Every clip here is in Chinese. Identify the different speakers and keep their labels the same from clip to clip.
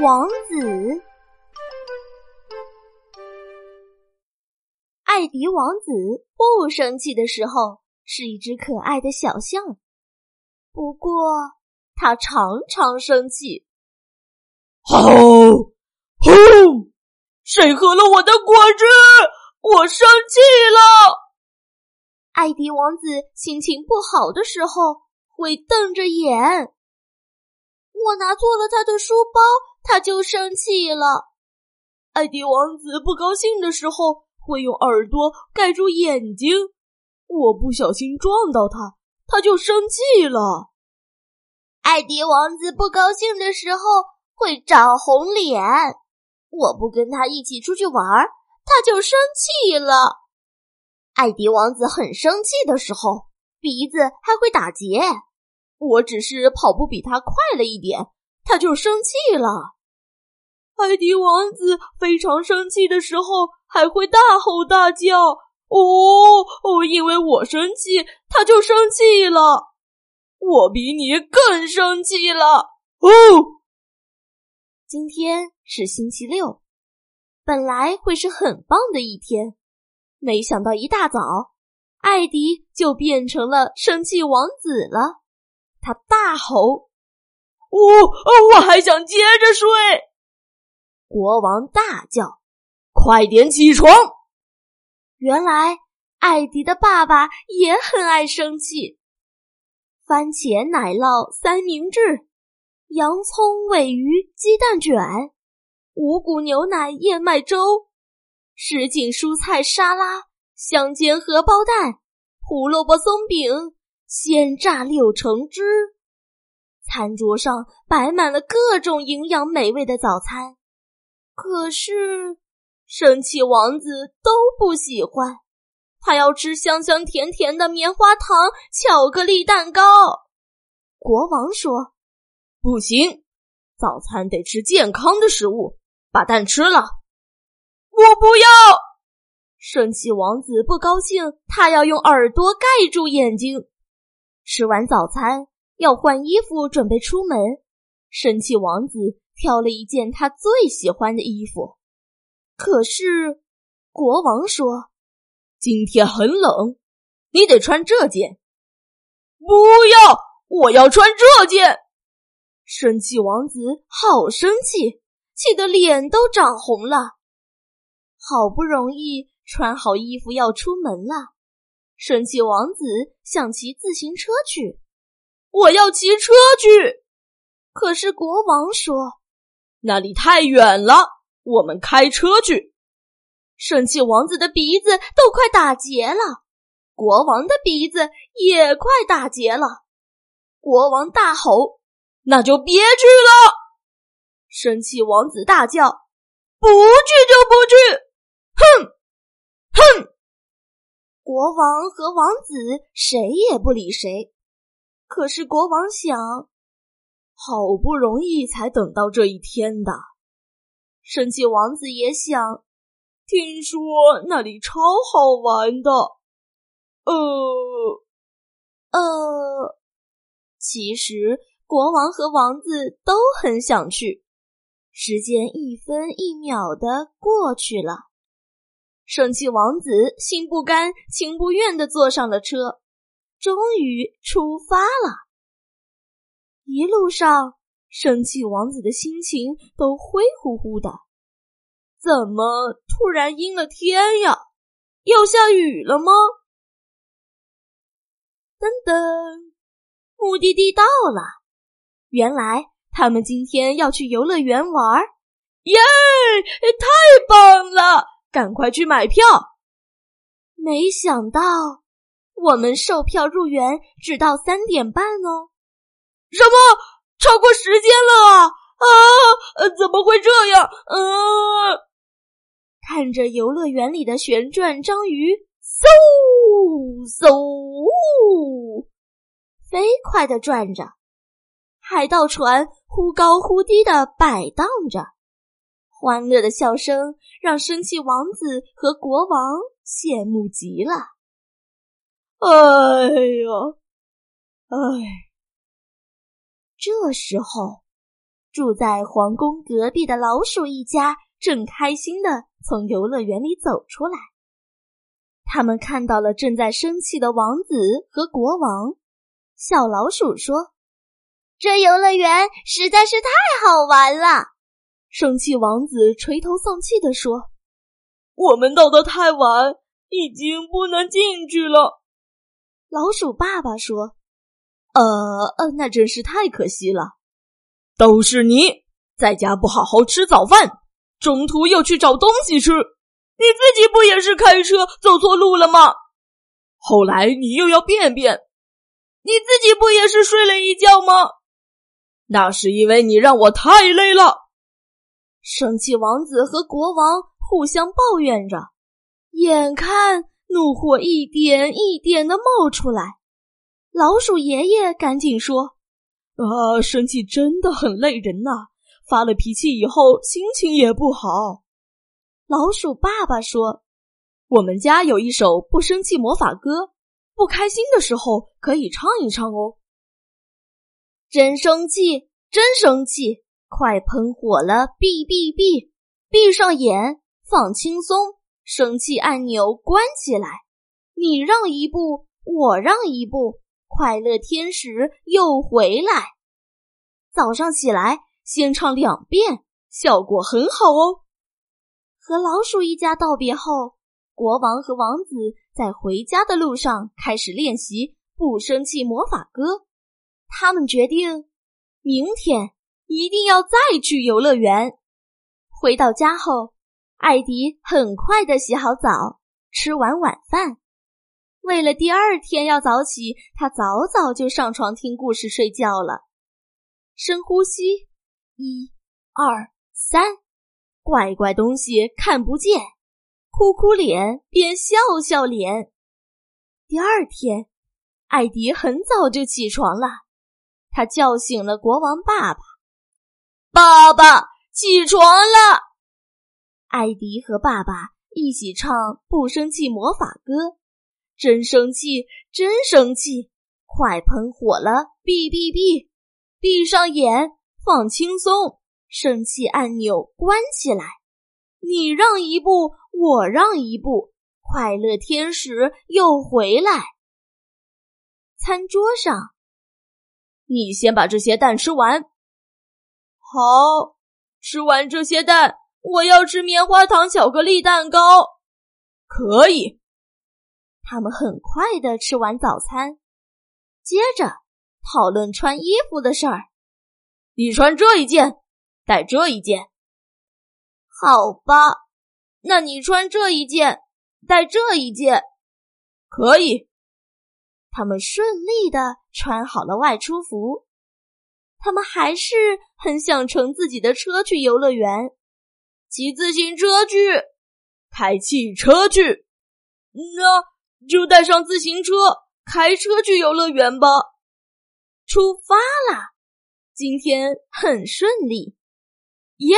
Speaker 1: 王子。艾迪王子不生气的时候是一只可爱的小象，不过他常常生气。
Speaker 2: 吼吼！谁喝了我的果汁？我生气了。
Speaker 1: 艾迪王子心情不好的时候会瞪着眼。我拿错了他的书包，他就生气了。
Speaker 2: 艾迪王子不高兴的时候会用耳朵盖住眼睛。我不小心撞到他，他就生气了。
Speaker 1: 艾迪王子不高兴的时候会长红脸。我不跟他一起出去玩，他就生气了。艾迪王子很生气的时候，鼻子还会打结。我只是跑步比他快了一点，他就生气了。
Speaker 2: 艾迪王子非常生气的时候还会大吼大叫。哦哦，因为我生气，他就生气了。我比你更生气了。哦，
Speaker 1: 今天是星期六，本来会是很棒的一天，没想到一大早，艾迪就变成了生气王子了。他大吼：“
Speaker 2: 我……我还想接着睡。”
Speaker 1: 国王大叫：“
Speaker 2: 快点起床！”
Speaker 1: 原来艾迪的爸爸也很爱生气。番茄奶酪三明治、洋葱尾鱼鸡蛋卷、五谷牛奶燕麦粥、什锦蔬菜沙拉、香煎荷包蛋、胡萝卜松饼。鲜榨柳橙汁，餐桌上摆满了各种营养美味的早餐。可是，生气王子都不喜欢，他要吃香香甜甜的棉花糖巧克力蛋糕。国王说：“
Speaker 2: 不行，早餐得吃健康的食物，把蛋吃了。”
Speaker 1: 我不要！生气王子不高兴，他要用耳朵盖住眼睛。吃完早餐要换衣服准备出门，生气王子挑了一件他最喜欢的衣服。可是国王说：“
Speaker 2: 今天很冷，你得穿这件。”不要，我要穿这件。
Speaker 1: 生气王子好生气，气得脸都涨红了。好不容易穿好衣服要出门了。生气王子想骑自行车去，
Speaker 2: 我要骑车去。
Speaker 1: 可是国王说：“
Speaker 2: 那里太远了，我们开车去。”
Speaker 1: 生气王子的鼻子都快打结了，国王的鼻子也快打结了。国王大吼：“
Speaker 2: 那就别去了！”
Speaker 1: 生气王子大叫：“
Speaker 2: 不去就不去！”哼，哼。
Speaker 1: 国王和王子谁也不理谁，可是国王想，
Speaker 2: 好不容易才等到这一天的。
Speaker 1: 生气王子也想，
Speaker 2: 听说那里超好玩的。呃
Speaker 1: 呃，其实国王和王子都很想去。时间一分一秒的过去了。生气王子心不甘情不愿的坐上了车，终于出发了。一路上，生气王子的心情都灰乎乎的。怎么突然阴了天呀？要下雨了吗？噔噔，目的地到了。原来他们今天要去游乐园玩
Speaker 2: 耶！太棒了！赶快去买票！
Speaker 1: 没想到我们售票入园只到三点半哦。
Speaker 2: 什么？超过时间了啊！啊！怎么会这样？嗯。
Speaker 1: 看着游乐园里的旋转章鱼，嗖嗖，飞快的转着；海盗船忽高忽低的摆荡着。欢乐的笑声让生气王子和国王羡慕极了。
Speaker 2: 哎呀，哎！
Speaker 1: 这时候，住在皇宫隔壁的老鼠一家正开心的从游乐园里走出来。他们看到了正在生气的王子和国王。小老鼠说：“
Speaker 3: 这游乐园实在是太好玩了。”
Speaker 1: 生气王子垂头丧气地说：“
Speaker 2: 我们到的太晚，已经不能进去了。”
Speaker 1: 老鼠爸爸说：“呃呃，那真是太可惜了。
Speaker 2: 都是你在家不好好吃早饭，中途又去找东西吃。你自己不也是开车走错路了吗？后来你又要便便。”你自己不也是睡了一觉吗？那是因为你让我太累了。
Speaker 1: 生气王子和国王互相抱怨着，眼看怒火一点一点的冒出来。老鼠爷爷赶紧说：“
Speaker 2: 啊，生气真的很累人呐！发了脾气以后，心情也不好。”
Speaker 1: 老鼠爸爸说：“我们家有一首不生气魔法歌。”不开心的时候可以唱一唱哦。真生气，真生气，快喷火了！闭闭闭，闭上眼，放轻松，生气按钮关起来。你让一步，我让一步，快乐天使又回来。早上起来先唱两遍，效果很好哦。和老鼠一家道别后。国王和王子在回家的路上开始练习不生气魔法歌。他们决定明天一定要再去游乐园。回到家后，艾迪很快的洗好澡，吃完晚饭。为了第二天要早起，他早早就上床听故事睡觉了。深呼吸，一、二、三，怪怪东西看不见。哭哭脸变笑笑脸。第二天，艾迪很早就起床了，他叫醒了国王爸爸：“
Speaker 2: 爸爸，起床了！”
Speaker 1: 艾迪和爸爸一起唱《不生气魔法歌》：“真生气，真生气，快喷火了！闭闭闭，闭上眼，放轻松，生气按钮关起来。你让一步。”我让一步，快乐天使又回来。餐桌上，
Speaker 2: 你先把这些蛋吃完。好，吃完这些蛋，我要吃棉花糖巧克力蛋糕。可以。
Speaker 1: 他们很快的吃完早餐，接着讨论穿衣服的事儿。
Speaker 2: 你穿这一件，带这一件。
Speaker 3: 好吧。那你穿这一件，带这一件，
Speaker 2: 可以。
Speaker 1: 他们顺利的穿好了外出服。他们还是很想乘自己的车去游乐园，
Speaker 2: 骑自行车去，开汽车去。那就带上自行车，开车去游乐园吧。
Speaker 1: 出发啦！今天很顺利，
Speaker 3: 耶！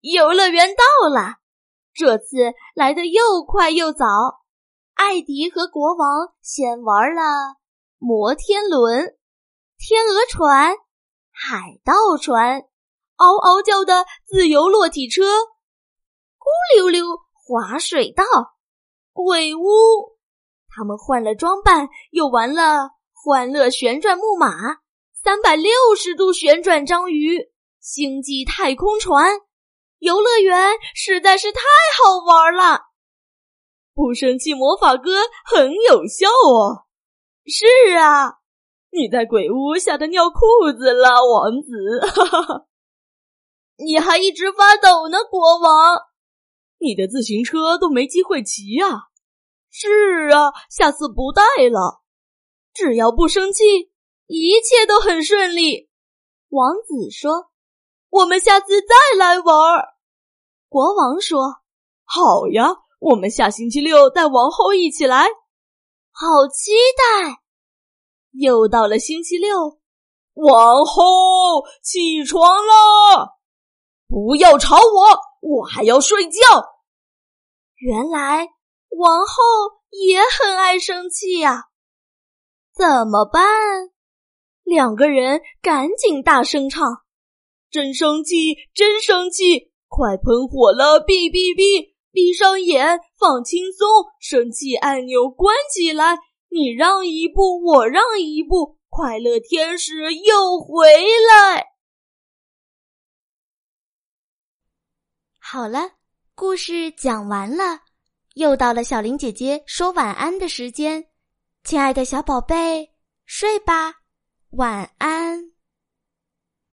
Speaker 3: 游乐园到了。
Speaker 1: 这次来的又快又早，艾迪和国王先玩了摩天轮、天鹅船、海盗船、嗷嗷叫的自由落体车、咕溜溜滑水道、鬼屋。他们换了装扮，又玩了欢乐旋转木马、三百六十度旋转章鱼、星际太空船。游乐园实在是太好玩了，
Speaker 2: 不生气魔法歌很有效哦。
Speaker 1: 是啊，
Speaker 2: 你在鬼屋吓得尿裤子了，王子。哈哈哈，
Speaker 3: 你还一直发抖呢，国王。
Speaker 2: 你的自行车都没机会骑呀。
Speaker 3: 是啊，下次不带了。
Speaker 1: 只要不生气，一切都很顺利。王子说。
Speaker 3: 我们下次再来玩。
Speaker 1: 国王说：“
Speaker 2: 好呀，我们下星期六带王后一起来。”
Speaker 3: 好期待！
Speaker 1: 又到了星期六，
Speaker 2: 王后起床了，不要吵我，我还要睡觉。
Speaker 1: 原来王后也很爱生气呀，怎么办？两个人赶紧大声唱。
Speaker 2: 真生气，真生气！快喷火了！哔哔哔！闭上眼，放轻松，生气按钮关起来。你让一步，我让一步，快乐天使又回来。
Speaker 1: 好了，故事讲完了，又到了小林姐姐说晚安的时间。亲爱的小宝贝，睡吧，晚安。